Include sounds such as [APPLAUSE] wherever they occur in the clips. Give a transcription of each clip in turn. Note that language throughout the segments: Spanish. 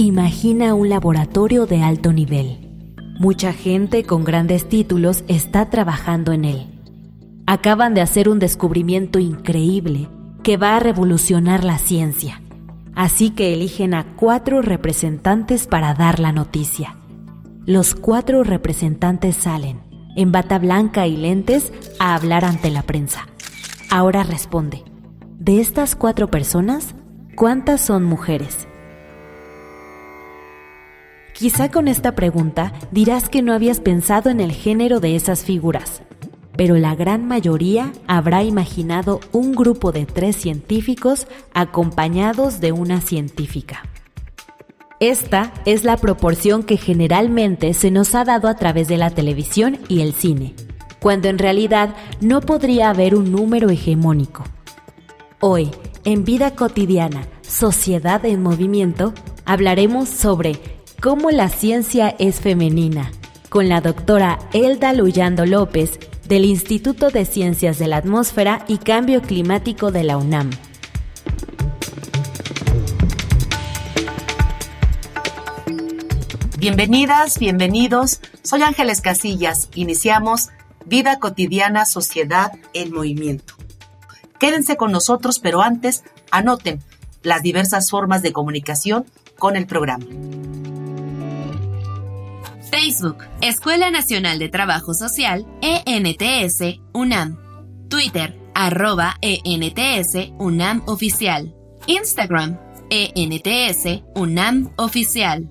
Imagina un laboratorio de alto nivel. Mucha gente con grandes títulos está trabajando en él. Acaban de hacer un descubrimiento increíble que va a revolucionar la ciencia. Así que eligen a cuatro representantes para dar la noticia. Los cuatro representantes salen, en bata blanca y lentes, a hablar ante la prensa. Ahora responde, de estas cuatro personas, ¿cuántas son mujeres? Quizá con esta pregunta dirás que no habías pensado en el género de esas figuras, pero la gran mayoría habrá imaginado un grupo de tres científicos acompañados de una científica. Esta es la proporción que generalmente se nos ha dado a través de la televisión y el cine, cuando en realidad no podría haber un número hegemónico. Hoy, en Vida Cotidiana, Sociedad en Movimiento, hablaremos sobre cómo la ciencia es femenina, con la doctora Elda Luyando López del Instituto de Ciencias de la Atmósfera y Cambio Climático de la UNAM. Bienvenidas, bienvenidos. Soy Ángeles Casillas. Iniciamos Vida Cotidiana, Sociedad en Movimiento. Quédense con nosotros, pero antes anoten las diversas formas de comunicación con el programa. Facebook, Escuela Nacional de Trabajo Social, ENTS, UNAM. Twitter, arroba ENTS, UNAM Oficial. Instagram, ENTS, UNAM Oficial.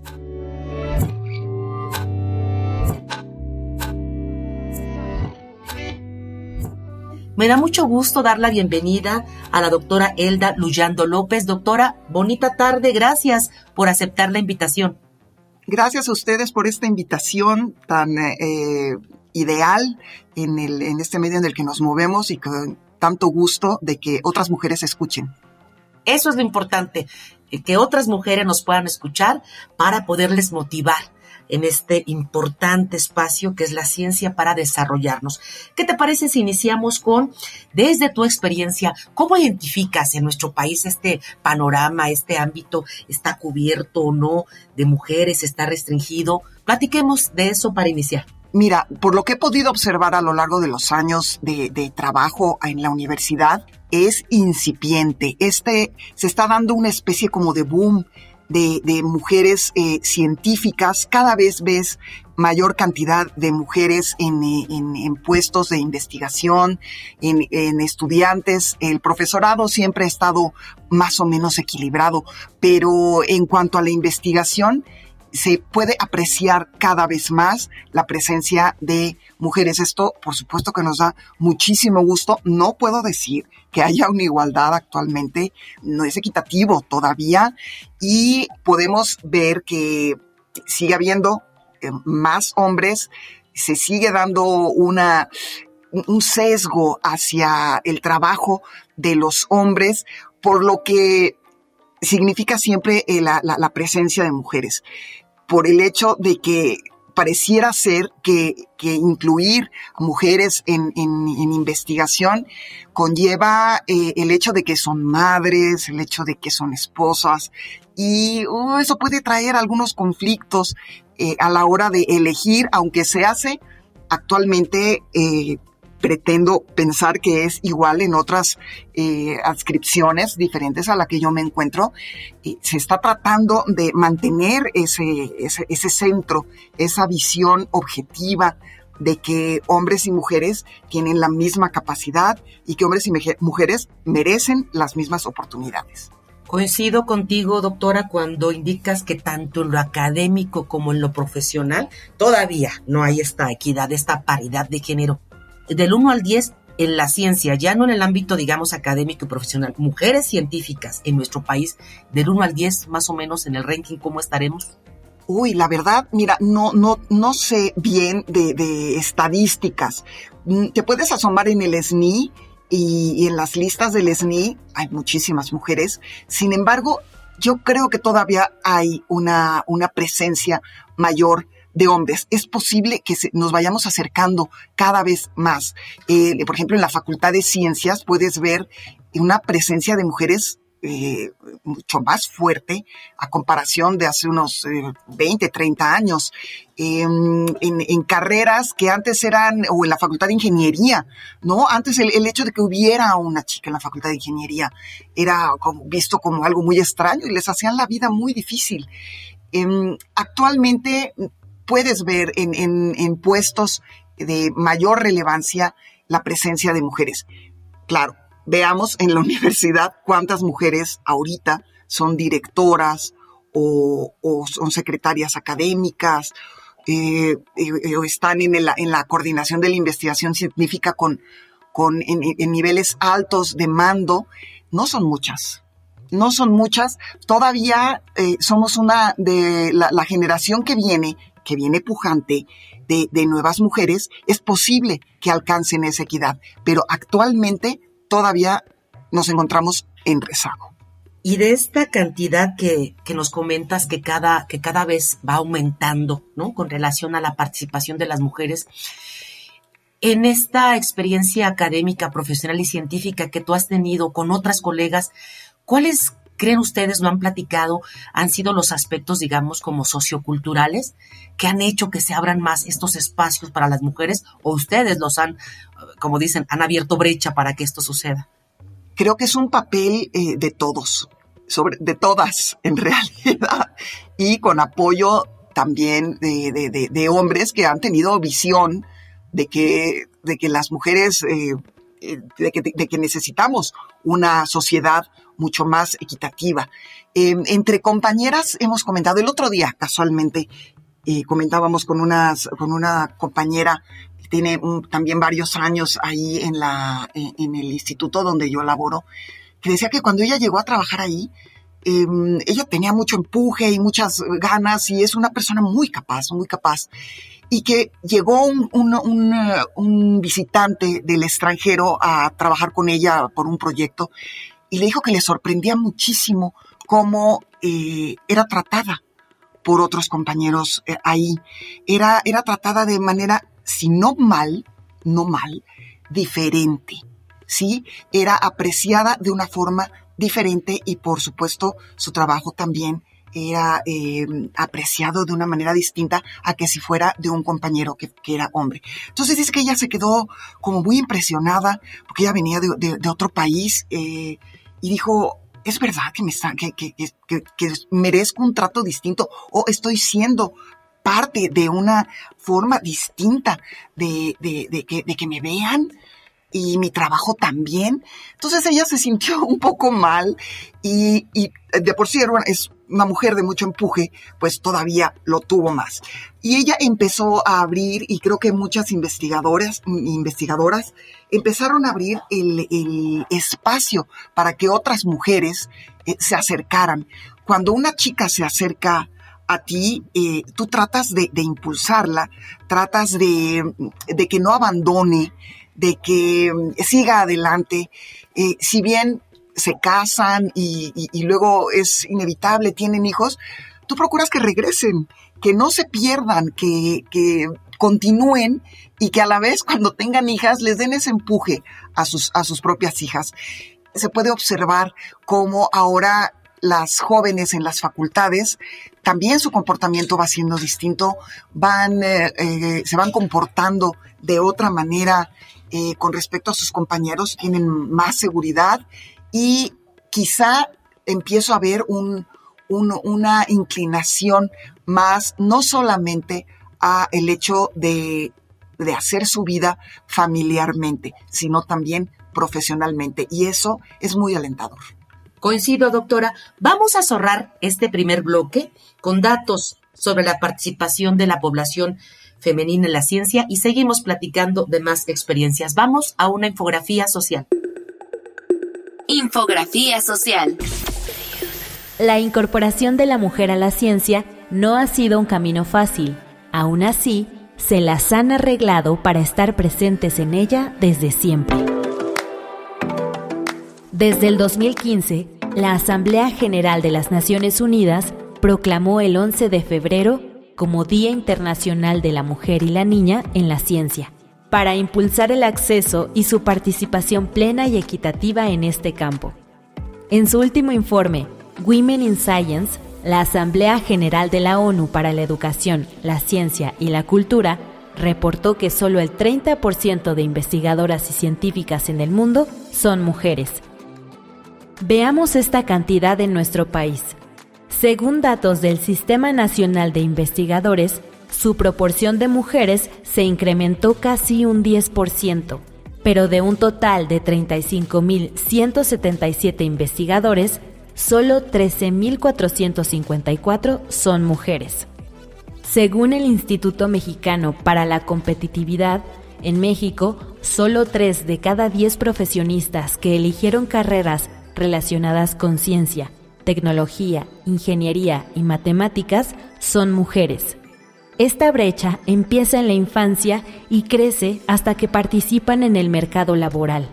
Me da mucho gusto dar la bienvenida a la doctora Elda Luyando López. Doctora, bonita tarde, gracias por aceptar la invitación. Gracias a ustedes por esta invitación tan eh, ideal en, el, en este medio en el que nos movemos y con tanto gusto de que otras mujeres escuchen. Eso es lo importante, que otras mujeres nos puedan escuchar para poderles motivar en este importante espacio que es la ciencia para desarrollarnos. ¿Qué te parece si iniciamos con, desde tu experiencia, cómo identificas en nuestro país este panorama, este ámbito, está cubierto o no de mujeres, está restringido? Platiquemos de eso para iniciar. Mira, por lo que he podido observar a lo largo de los años de, de, trabajo en la universidad, es incipiente. Este se está dando una especie como de boom de, mujeres eh, científicas, cada vez ves mayor cantidad de mujeres en, en, puestos de investigación, en, en, estudiantes. El profesorado siempre ha estado más o menos equilibrado, pero en cuanto a la investigación, se puede apreciar cada vez más la presencia de mujeres. Esto, por supuesto, que nos da muchísimo gusto. No puedo decir que haya una igualdad actualmente, no es equitativo todavía y podemos ver que sigue habiendo eh, más hombres, se sigue dando una un sesgo hacia el trabajo de los hombres, por lo que significa siempre eh, la, la, presencia de mujeres, por el hecho de que pareciera ser que, que incluir a mujeres en, en, investigación conlleva eh, el hecho de que son madres, el hecho de que son esposas, y uh, eso puede traer algunos conflictos eh, a la hora de elegir, aunque se hace actualmente pretendo pensar que es igual en otras eh, adscripciones diferentes a la que yo me encuentro. Se está tratando de mantener ese, ese, ese centro, esa visión objetiva de que hombres y mujeres tienen la misma capacidad y que hombres y mujeres merecen las mismas oportunidades. Coincido contigo, doctora, cuando indicas que tanto en lo académico como en lo profesional todavía no hay esta equidad, esta paridad de género del 1 al 10, en la ciencia, ya no en el ámbito, digamos, académico y profesional, mujeres científicas en nuestro país, del 1 al 10, más o menos en el ranking, ¿cómo estaremos? Uy, la verdad, mira, no, no, no sé bien de, estadísticas. Mm, te puedes asomar en el SNI y, y, en las listas del SNI hay muchísimas mujeres. Sin embargo, yo creo que todavía hay una, una presencia mayor de hombres. Es posible que nos vayamos acercando cada vez más. Eh, por ejemplo, en la Facultad de Ciencias puedes ver una presencia de mujeres eh, mucho más fuerte a comparación de hace unos 20, eh, 30 años. en, carreras que antes eran, o en la facultad de ingeniería, ¿no? Antes el, hecho de que hubiera una chica en la facultad de ingeniería era visto como algo muy extraño y les hacían la vida muy difícil. Em, actualmente puedes ver en, en puestos de mayor relevancia la presencia de mujeres. Claro, veamos en la [LAUGHS] universidad cuántas mujeres ahorita son directoras o, son secretarias académicas eh, eh, o están en, en, la coordinación de la investigación científica con, con en, niveles altos de mando. No son muchas. No son muchas. Todavía eh, somos una de la, generación que viene, que viene pujante, de, de nuevas mujeres. Es posible que alcancen esa equidad, pero actualmente todavía nos encontramos en rezago. Y de esta cantidad que, que, nos comentas que cada, que cada vez va aumentando, ¿no? Con relación a la participación de las mujeres, en esta experiencia académica, profesional y científica que tú has tenido con otras colegas, ¿cuáles creen ustedes, lo han platicado, han sido los aspectos, digamos, como socioculturales que han hecho que se abran más estos espacios para las mujeres o ustedes los han, como dicen, han abierto brecha para que esto suceda? Creo que es un papel eh, de todos, sobre, de todas en [LAUGHS] realidad, y con apoyo también de, de, hombres que han tenido visión de que, de que las mujeres, eh, de, que, de que necesitamos una sociedad mucho más equitativa. Em, entre compañeras hemos comentado, el otro día casualmente eh, comentábamos con, unas, con una compañera que tiene también varios años ahí en, la, en el instituto donde yo laboro, que decía que cuando ella llegó a trabajar ahí, em, ella tenía mucho empuje y muchas ganas y es una persona muy capaz, muy capaz. Y que llegó un, un, un visitante del extranjero a trabajar con ella por un proyecto y le dijo que le sorprendía muchísimo cómo eh, era tratada por otros compañeros eh, ahí. Era, era tratada de manera, si no mal, no mal, diferente. ¿Sí? Era apreciada de una forma diferente y por supuesto su trabajo también era eh, apreciado de una manera distinta a que si fuera de un compañero que, era hombre. Entonces dice que ella se quedó como muy impresionada porque ella venía de, otro país eh, y dijo, es verdad que me está, que, que, que, que, merezco un trato distinto o estoy siendo parte de una forma distinta de, de, de, que, de que me vean y mi trabajo también. Entonces ella se sintió [LAUGHS] un poco mal y, y de por sí es una mujer de mucho empuje, pues todavía lo tuvo más. Y ella empezó a abrir, y creo que muchas investigadoras, investigadoras empezaron a abrir el, espacio para que otras mujeres eh, se acercaran. Cuando una chica se acerca a ti, eh, tú tratas de, impulsarla, tratas de, que no abandone, de que mm, siga adelante. Eh, si bien se casan y, luego es inevitable, tienen hijos, tú procuras que regresen, que no se pierdan, que, que continúen y que a la vez cuando tengan hijas les den ese empuje a sus, a sus propias hijas. Se puede observar cómo ahora las jóvenes en las facultades, también su comportamiento va siendo distinto, van, eh, eh, se van comportando de otra manera eh, con respecto a sus compañeros, tienen más seguridad y quizá empiezo a ver un, una inclinación más, no solamente a el hecho de, de hacer su vida familiarmente, sino también profesionalmente. Y eso es muy alentador. Coincido, doctora. Vamos a cerrar este primer bloque con datos sobre la participación de la población femenina en la ciencia y seguimos platicando de más experiencias. Vamos a una infografía social. Infografía social. La incorporación de la mujer a la ciencia no ha sido un camino fácil. Aún así, se las han arreglado para estar presentes en ella desde siempre. Desde el 2015, la Asamblea General de las Naciones Unidas proclamó el 11 de febrero como Día Internacional de la Mujer y la Niña en la Ciencia, para impulsar el acceso y su participación plena y equitativa en este campo. En su último informe, Women in Science, la Asamblea General de la ONU para la Educación, la Ciencia y la Cultura reportó que solo el 30% de investigadoras y científicas en el mundo son mujeres. Veamos esta cantidad en nuestro país. Según datos del Sistema Nacional de Investigadores, su proporción de mujeres se incrementó casi un 10%, pero de un total de 35.177 investigadores, solo 13.454 son mujeres. Según el Instituto Mexicano para la Competitividad, en México, solo 3 de cada 10 profesionistas que eligieron carreras relacionadas con ciencia, tecnología, ingeniería y matemáticas son mujeres. Esta brecha empieza en la infancia y crece hasta que participan en el mercado laboral.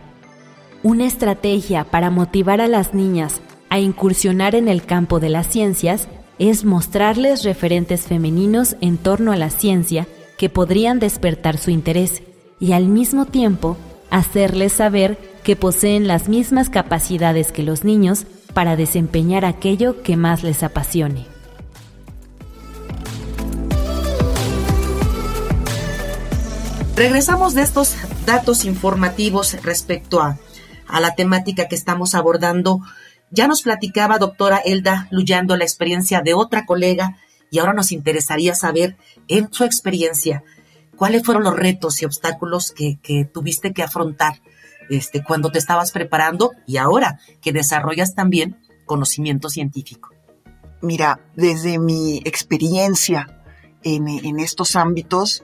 Una estrategia para motivar a las niñas a incursionar en el campo de las ciencias es mostrarles referentes femeninos en torno a la ciencia que podrían despertar su interés y al mismo tiempo hacerles saber que poseen las mismas capacidades que los niños para desempeñar aquello que más les apasione. Regresamos de estos datos informativos respecto a, a la temática que estamos abordando ya nos platicaba, doctora Elda Luyando, la experiencia de otra colega y ahora nos interesaría saber, en su experiencia, cuáles fueron los retos y obstáculos que, tuviste que afrontar este, cuando te estabas preparando y ahora que desarrollas también conocimiento científico. Mira, desde mi experiencia en, estos ámbitos,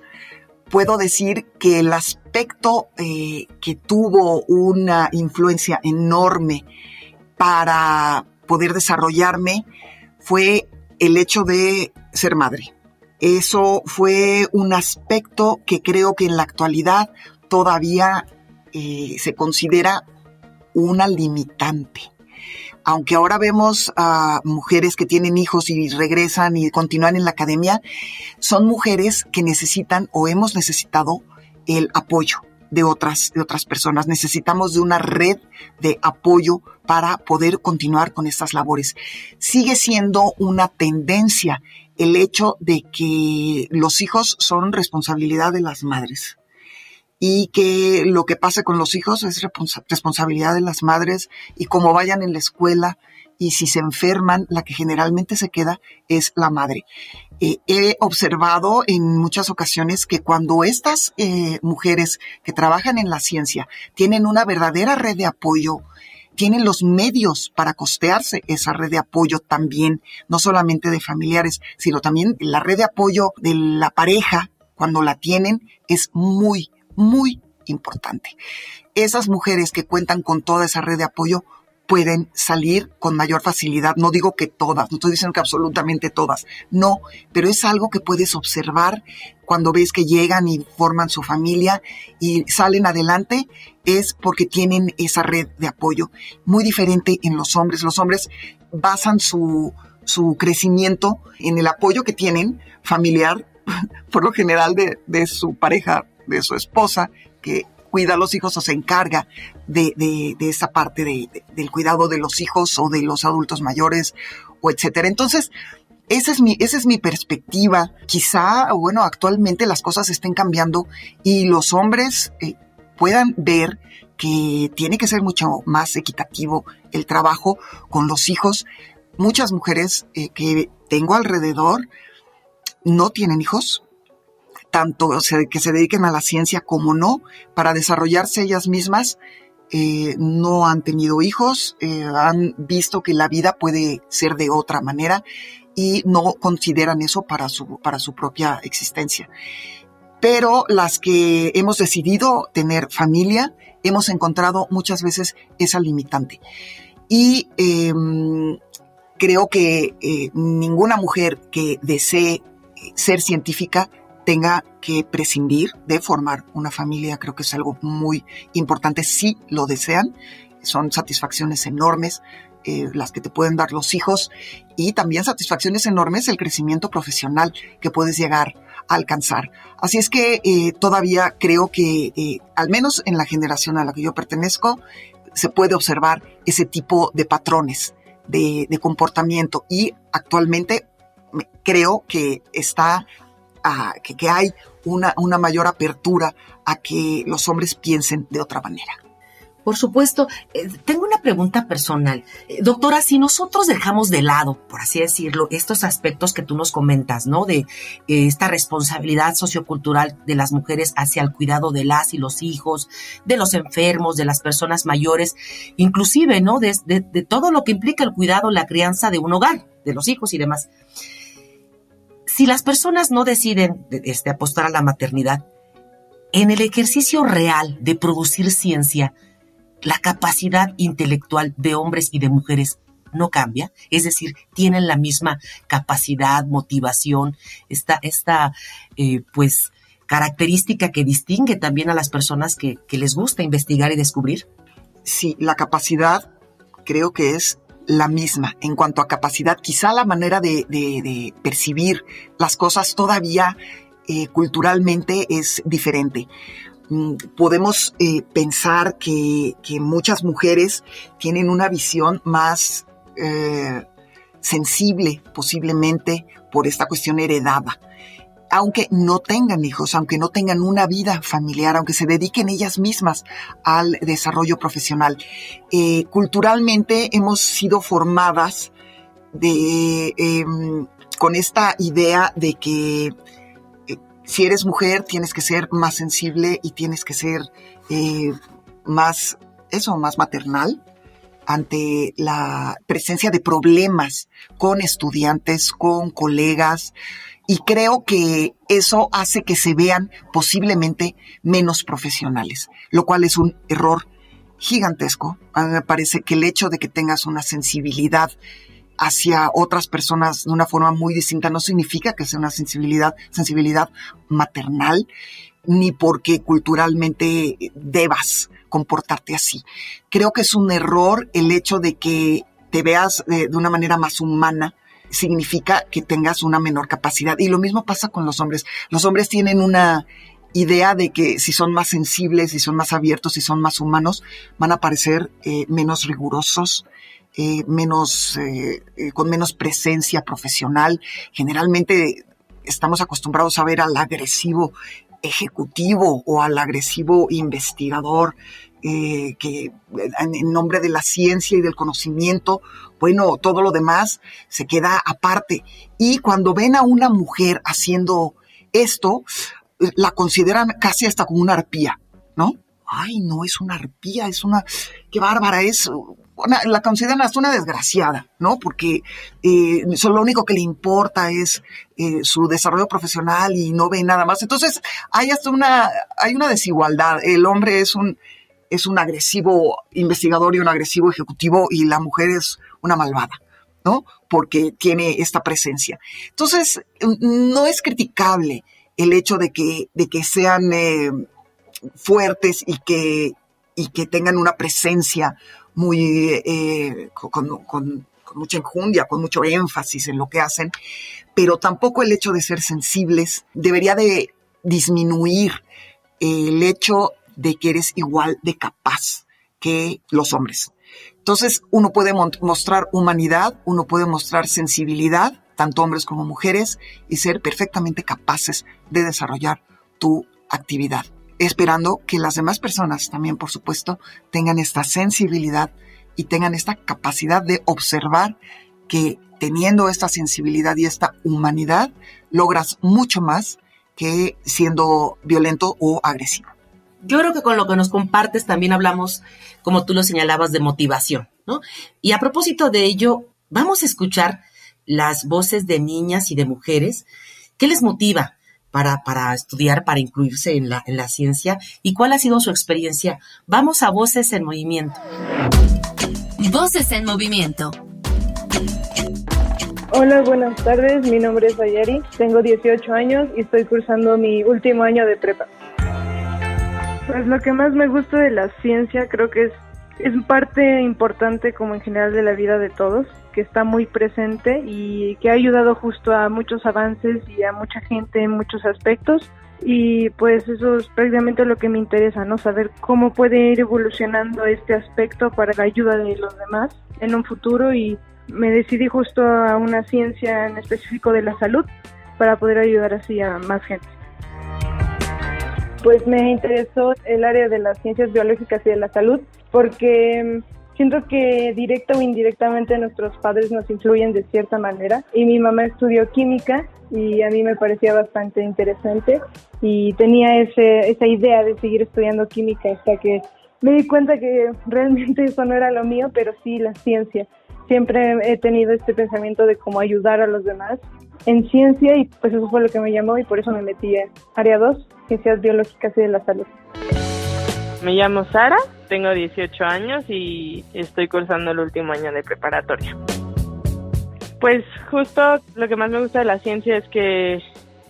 puedo decir que el aspecto eh, que tuvo una influencia enorme para poder desarrollarme fue el hecho de ser madre. Eso fue un aspecto que creo que en la actualidad todavía eh, se considera una limitante. Aunque ahora vemos a mujeres que tienen hijos y regresan y continúan en la academia, son mujeres que necesitan o hemos necesitado el apoyo, de otras, de otras personas. Necesitamos de una red de apoyo para poder continuar con estas labores. Sigue siendo una tendencia el hecho de que los hijos son responsabilidad de las madres y que lo que pase con los hijos es responsabilidad de las madres y como vayan en la escuela y si se enferman, la que generalmente se queda es la madre. Eh, he observado en muchas ocasiones que cuando estas eh, mujeres que trabajan en la ciencia tienen una verdadera red de apoyo, tienen los medios para costearse esa red de apoyo también, no solamente de familiares, sino también la red de apoyo de la pareja, cuando la tienen, es muy, muy importante. Esas mujeres que cuentan con toda esa red de apoyo pueden salir con mayor facilidad. No digo que todas, no estoy diciendo que absolutamente todas, no, pero es algo que puedes observar cuando ves que llegan y forman su familia y salen adelante, es porque tienen esa red de apoyo. Muy diferente en los hombres. Los hombres basan su, su crecimiento en el apoyo que tienen familiar, [LAUGHS] por lo general de, de su pareja, de su esposa, que cuida a los hijos o se encarga de, esa parte del cuidado de los hijos o de los adultos mayores o etcétera. Entonces, esa es mi, esa es mi perspectiva. Quizá, bueno, actualmente las cosas estén cambiando y los hombres eh, puedan ver que tiene que ser mucho más equitativo el trabajo con los hijos. Muchas mujeres eh, que tengo alrededor no tienen hijos, tanto que se dediquen a la ciencia como no, para desarrollarse ellas mismas. Eh, no han tenido hijos, eh, han visto que la vida puede ser de otra manera y no consideran eso para su, para su propia existencia. pero las que hemos decidido tener familia, hemos encontrado muchas veces esa limitante. Y em, creo que eh, ninguna mujer que desee ser científica tenga que prescindir de formar una familia. Creo que es algo muy importante si lo desean. Son satisfacciones enormes eh, las que te pueden dar los hijos y también satisfacciones enormes el crecimiento profesional que puedes llegar a alcanzar. Así es que eh, todavía creo que, eh, al menos en la generación a la que yo pertenezco, se puede observar ese tipo de patrones de, comportamiento y actualmente creo que está, que, que, hay una, una mayor apertura a que los hombres piensen de otra manera. Por supuesto, eh, tengo una pregunta personal. Eh, doctora, si nosotros dejamos de lado, por así decirlo, estos aspectos que tú nos comentas, ¿no? De eh, esta responsabilidad sociocultural de las mujeres hacia el cuidado de las y los hijos, de los enfermos, de las personas mayores, inclusive, ¿no? De, de todo lo que implica el cuidado, la crianza de un hogar, de los hijos y demás. Si las personas no deciden este, apostar a la maternidad, en el ejercicio real de producir ciencia, la capacidad intelectual de hombres y de mujeres no cambia, es decir, tienen la misma capacidad, motivación, esta, esta eh, pues característica que distingue también a las personas que, les gusta investigar y descubrir. Sí, la capacidad creo que es la misma en cuanto a capacidad. Quizá la manera de, percibir las cosas todavía eh, culturalmente es diferente. Mm, podemos eh, pensar que, muchas mujeres tienen una visión más eh, sensible posiblemente por esta cuestión heredada. Aunque no tengan hijos, aunque no tengan una vida familiar, aunque se dediquen ellas mismas al desarrollo profesional. Eh, culturalmente hemos sido formadas em, con esta idea de que si eres mujer, tienes que ser más sensible y tienes que ser eh, más, eso, más maternal ante la presencia de problemas con estudiantes, con colegas, y creo que eso hace que se vean posiblemente menos profesionales, lo cual es un error gigantesco. A mí me parece que el hecho de que tengas una sensibilidad hacia otras personas de una forma muy distinta no significa que sea una sensibilidad, sensibilidad maternal, ni porque culturalmente debas comportarte así. Creo que es un error el hecho de que te veas de, una manera más humana, significa que tengas una menor capacidad. Y lo mismo pasa con los hombres. Los hombres tienen una idea de que si son más sensibles, si son más abiertos, si son más humanos, van a parecer eh, menos rigurosos, eh, menos, eh, con menos presencia profesional. Generalmente estamos acostumbrados a ver al agresivo ejecutivo o al agresivo investigador que en nombre de la ciencia y del conocimiento, bueno, todo lo demás se queda aparte. Y cuando ven a una mujer haciendo esto, la consideran casi hasta como una arpía, ¿no? Ay, no es una arpía, es una, qué bárbara, es la consideran hasta una desgraciada, ¿no? Porque eh, lo único que le importa es eh, su desarrollo profesional y no ve nada más. Entonces, hay hasta una, hay una desigualdad. El hombre es un, es un agresivo investigador y un agresivo ejecutivo y la mujer es una malvada, ¿no? Porque tiene esta presencia. Entonces, no es criticable el hecho de que, de que sean eh, fuertes y que, y que tengan una presencia muy, eh, con, mucha enjundia, con mucho énfasis en lo que hacen, pero tampoco el hecho de ser sensibles debería de disminuir el hecho de que eres igual de capaz que los hombres. Entonces, uno puede mostrar humanidad, uno puede mostrar sensibilidad, tanto hombres como mujeres, y ser perfectamente capaces de desarrollar tu actividad esperando que las demás personas también, por supuesto, tengan esta sensibilidad y tengan esta capacidad de observar que teniendo esta sensibilidad y esta humanidad, logras mucho más que siendo violento o agresivo. Yo creo que con lo que nos compartes también hablamos, como tú lo señalabas, de motivación, ¿no? Y a propósito de ello, vamos a escuchar las voces de niñas y de mujeres. ¿Qué les motiva? para, para estudiar, para incluirse en la, en la ciencia y cuál ha sido su experiencia. Vamos a Voces en Movimiento. Voces en Movimiento. Hola, buenas tardes. Mi nombre es Ayari. Tengo 18 años y estoy cursando mi último año de prepa. Pues lo que más me gusta de la ciencia creo que es, es parte importante como en general de la vida de todos, que está muy presente y que ha ayudado justo a muchos avances y a mucha gente en muchos aspectos. Y pues eso es prácticamente lo que me interesa, ¿no? Saber cómo puede ir evolucionando este aspecto para la ayuda de los demás en un futuro y me decidí justo a una ciencia en específico de la salud para poder ayudar así a más gente. Pues me interesó el área de las ciencias biológicas y de la salud porque mm, siento que directa o indirectamente nuestros padres nos influyen de cierta manera. Y mi mamá estudió química y a mí me parecía bastante interesante y tenía ese, esa idea de seguir estudiando química hasta que me di cuenta que [LAUGHS] realmente eso no era lo mío, pero sí la ciencia. Siempre he tenido este pensamiento de cómo ayudar a los demás en ciencia y pues eso fue lo que me llamó y por eso me metí en área 2, ciencias biológicas y de la salud. Me llamo Sara, tengo 18 años y estoy cursando el último año de preparatoria. Pues justo lo que más me gusta de la ciencia es que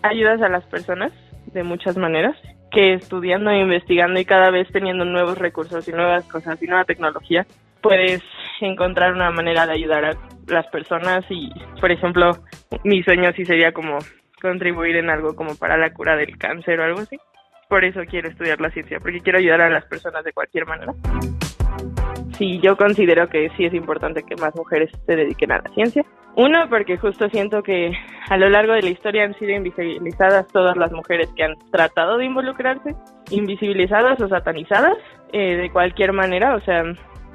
ayudas a las personas de muchas maneras, que estudiando e investigando y cada vez teniendo nuevos recursos y nuevas cosas y nueva tecnología, puedes encontrar una manera de ayudar a las personas y, por ejemplo, mi sueño sí sería como contribuir en algo como para la cura del cáncer o algo así. Por eso quiero estudiar la ciencia, porque quiero ayudar a las personas de cualquier manera. Sí, yo considero que sí es importante que más mujeres se dediquen a la ciencia. Uno, porque justo siento que a lo largo de la historia han sido invisibilizadas todas las mujeres que han tratado de involucrarse, invisibilizadas o satanizadas eh, de cualquier manera. O sea,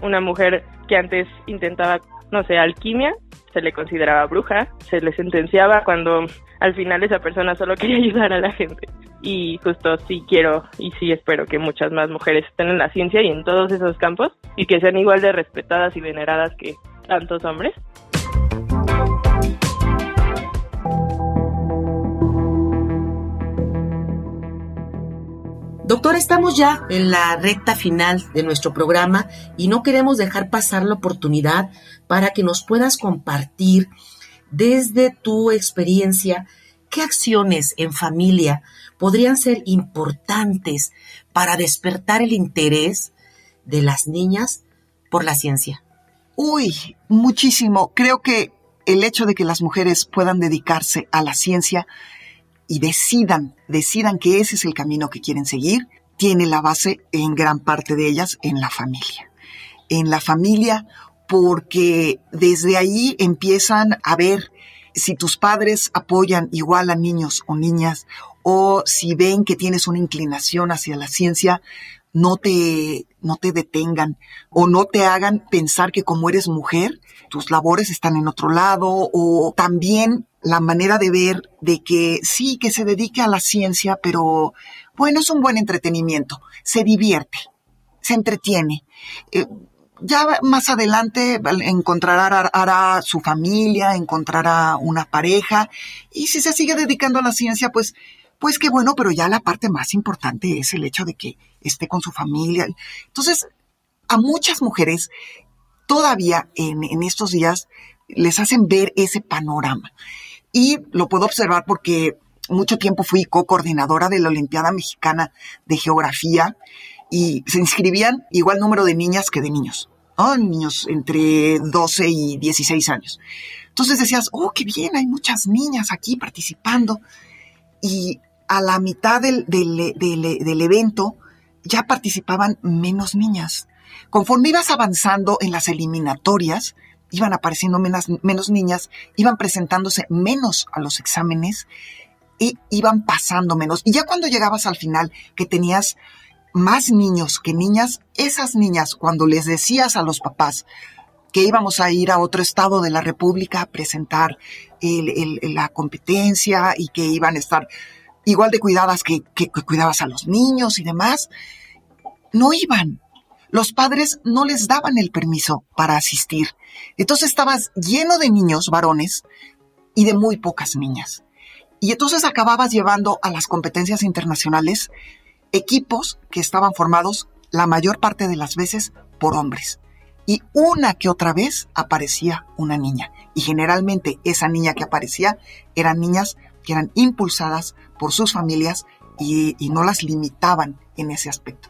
una mujer que antes intentaba, no sé, alquimia, se le consideraba bruja, se le sentenciaba cuando al final esa persona solo [LAUGHS] quería ayudar a la gente. Y justo sí quiero y sí espero que muchas más mujeres estén en la ciencia y en todos esos campos y que sean igual de respetadas y veneradas que tantos hombres. Doctor, estamos ya en la recta final de nuestro programa y no queremos dejar pasar la oportunidad para que nos puedas compartir desde tu experiencia qué acciones en familia podrían ser importantes para despertar el interés de las niñas por la ciencia. Uy, muchísimo. Creo que el hecho de que las mujeres puedan dedicarse a la ciencia y decidan, decidan que ese es el camino que quieren seguir, tiene la base en gran parte de ellas en la familia. En la familia porque desde ahí empiezan a ver si tus padres apoyan igual a niños o niñas o si ven que tienes una inclinación hacia la ciencia, no te, no te detengan o no te hagan pensar que como eres mujer, tus labores están en otro lado o también la manera de ver de que sí, que se dedique a la ciencia, pero bueno, es un buen entretenimiento, se divierte, se entretiene. Eh, ya más adelante encontrará hará su familia, encontrará una pareja y si se sigue dedicando a la ciencia, pues, pues qué bueno, pero ya la parte más importante es el hecho de que esté con su familia. Entonces, a muchas mujeres todavía en, estos días les hacen ver ese panorama y lo puedo observar porque mucho tiempo fui co-coordinadora de la Olimpiada Mexicana de Geografía y se inscribían igual número de niñas que de niños, niños entre 12 y 16 años. Entonces decías, oh, qué bien, hay muchas niñas aquí participando. Y a la mitad del, del, del evento ya participaban menos niñas. Conforme ibas avanzando en las eliminatorias, iban apareciendo menos, menos niñas, iban presentándose menos a los exámenes y iban pasando menos. Y ya cuando llegabas al final, que tenías más niños que niñas, esas niñas, cuando les decías a los papás que íbamos a ir a otro estado de la República a presentar la competencia y que iban a estar igual de cuidadas que, que cuidabas a los niños y demás, no iban los padres no les daban el permiso para asistir. Entonces estabas lleno de niños varones y de muy pocas niñas. Y entonces acababas llevando a las competencias internacionales equipos que estaban formados la mayor parte de las veces por hombres. Y una que otra vez aparecía una niña. Y generalmente esa niña que aparecía eran niñas que eran impulsadas por sus familias y, no las limitaban en ese aspecto.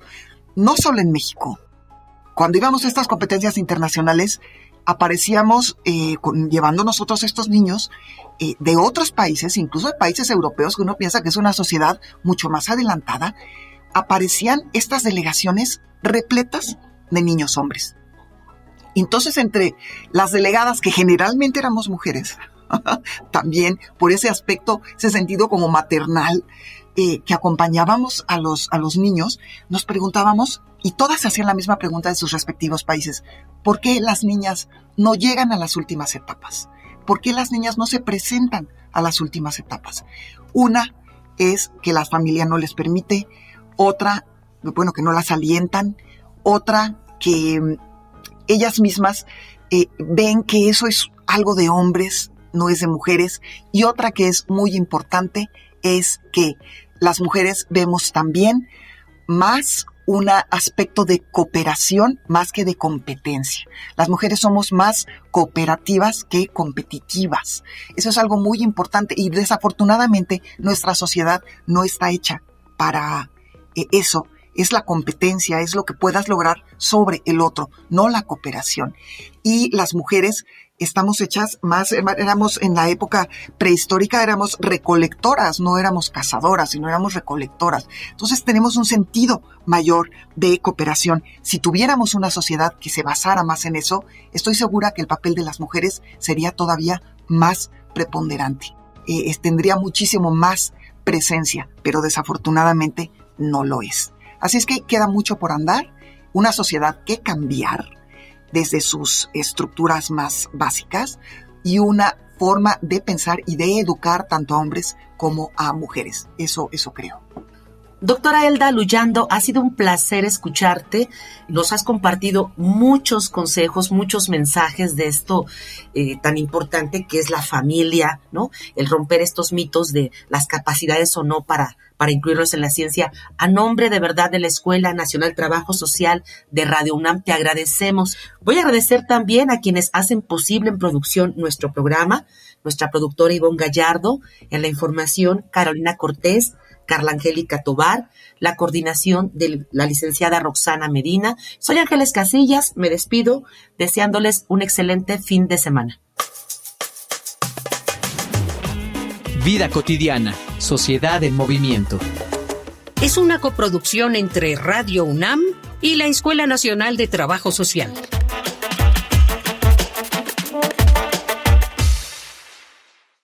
No solo en México. Cuando íbamos a estas competencias internacionales, aparecíamos eh, llevando nosotros estos niños eh, de otros países, incluso de países europeos, que uno piensa que es una sociedad mucho más adelantada, aparecían estas delegaciones repletas de niños hombres. Entonces, entre las delegadas, que generalmente éramos mujeres, [LAUGHS] también por ese aspecto, ese sentido como maternal, eh, que acompañábamos a los, a los niños, nos preguntábamos, y todas hacían la misma pregunta de sus respectivos países, ¿por qué las niñas no llegan a las últimas etapas? ¿Por qué las niñas no se presentan a las últimas etapas? Una es que la familia no les permite, otra, bueno, que no las alientan, otra que mm, ellas mismas eh, ven que eso es algo de hombres, no es de mujeres, y otra que es muy importante es que las mujeres vemos también más un aspecto de cooperación más que de competencia. Las mujeres somos más cooperativas que competitivas. Eso es algo muy importante y desafortunadamente nuestra sociedad no está hecha para eh, eso. Es la competencia, es lo que puedas lograr sobre el otro, no la cooperación. Y las mujeres estamos hechas más, éramos en la época prehistórica, éramos recolectoras, no éramos cazadoras, sino éramos recolectoras. Entonces tenemos un sentido mayor de cooperación. Si tuviéramos una sociedad que se basara más en eso, estoy segura que el papel de las mujeres sería todavía más preponderante. Eh, tendría muchísimo más presencia, pero desafortunadamente no lo es. Así es que queda mucho por andar, una sociedad que cambiar, desde sus estructuras más básicas y una forma de pensar y de educar tanto a hombres como a mujeres. Eso, eso creo. Doctora Elda Luyando, ha sido un placer escucharte. Nos has compartido muchos consejos, muchos mensajes de esto eh, tan importante que es la familia, ¿no? El romper estos mitos de las capacidades o no para, para incluirlos en la ciencia. A nombre de verdad de la Escuela Nacional Trabajo Social de Radio UNAM, te agradecemos. Voy a agradecer también a quienes hacen posible en producción nuestro programa, nuestra productora Ivonne Gallardo, en la información Carolina Cortés, Carla Angélica Tobar, la coordinación de la licenciada Roxana Medina. Soy Ángeles Casillas, me despido deseándoles un excelente fin de semana. Vida cotidiana, sociedad en movimiento. Es una coproducción entre Radio UNAM y la Escuela Nacional de Trabajo Social.